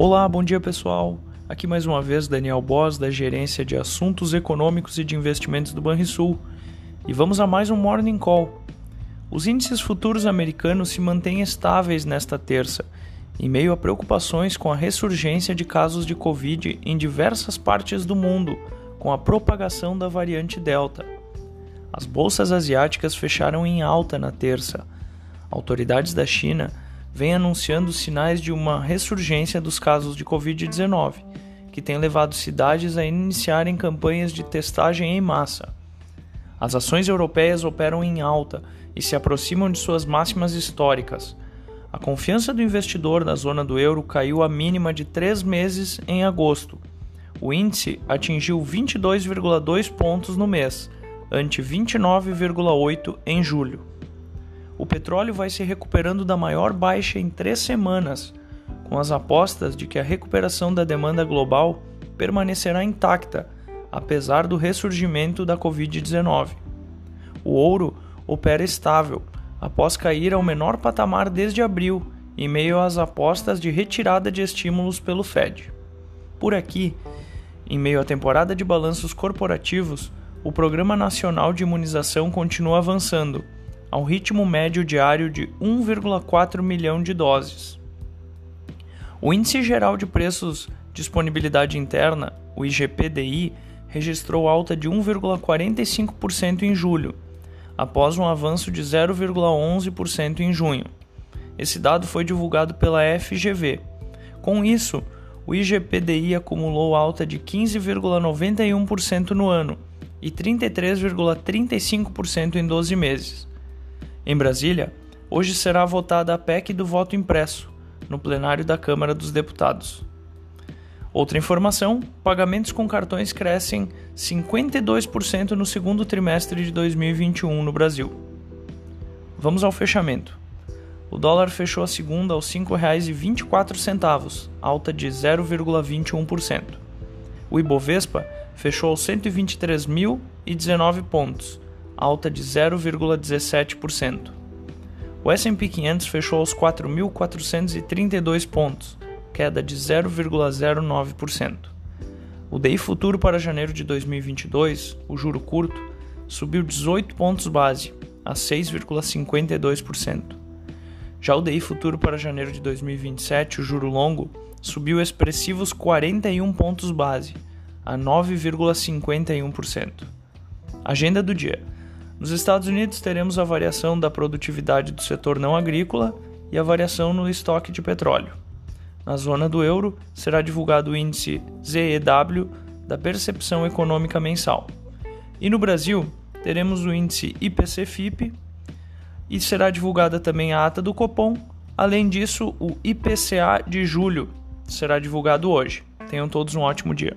Olá, bom dia pessoal. Aqui mais uma vez Daniel Boss da Gerência de Assuntos Econômicos e de Investimentos do Banrisul. E vamos a mais um Morning Call. Os índices futuros americanos se mantêm estáveis nesta terça, em meio a preocupações com a ressurgência de casos de Covid em diversas partes do mundo, com a propagação da variante Delta. As bolsas asiáticas fecharam em alta na terça. Autoridades da China vem anunciando sinais de uma ressurgência dos casos de Covid-19, que tem levado cidades a iniciarem campanhas de testagem em massa. As ações europeias operam em alta e se aproximam de suas máximas históricas. A confiança do investidor na zona do euro caiu à mínima de três meses em agosto. O índice atingiu 22,2 pontos no mês, ante 29,8 em julho o petróleo vai se recuperando da maior baixa em três semanas, com as apostas de que a recuperação da demanda global permanecerá intacta, apesar do ressurgimento da Covid-19. O ouro opera estável, após cair ao menor patamar desde abril, em meio às apostas de retirada de estímulos pelo Fed. Por aqui, em meio à temporada de balanços corporativos, o Programa Nacional de Imunização continua avançando ao ritmo médio diário de 1,4 milhão de doses. O Índice Geral de Preços Disponibilidade Interna, o IGPDI, registrou alta de 1,45% em julho, após um avanço de 0,11% em junho. Esse dado foi divulgado pela FGV. Com isso, o IGPDI acumulou alta de 15,91% no ano e 33,35% em 12 meses. Em Brasília, hoje será votada a PEC do voto impresso, no plenário da Câmara dos Deputados. Outra informação: pagamentos com cartões crescem 52% no segundo trimestre de 2021 no Brasil. Vamos ao fechamento. O dólar fechou a segunda aos R$ 5,24, alta de 0,21%. O Ibovespa fechou aos 123.019 pontos, alta de 0,17%. O S&P 500 fechou aos 4.432 pontos, queda de 0,09%. O DI futuro para janeiro de 2022, o juro curto, subiu 18 pontos base, a 6,52%. Já o DI futuro para janeiro de 2027, o juro longo, subiu expressivos 41 pontos base, a 9,51%. Agenda do dia. Nos Estados Unidos, teremos a variação da produtividade do setor não agrícola e a variação no estoque de petróleo. Na zona do euro, será divulgado o índice ZEW da percepção econômica mensal. E no Brasil, teremos o índice IPC-FIP e será divulgada também a ata do Copom. Além disso, o IPCA de julho será divulgado hoje. Tenham todos um ótimo dia.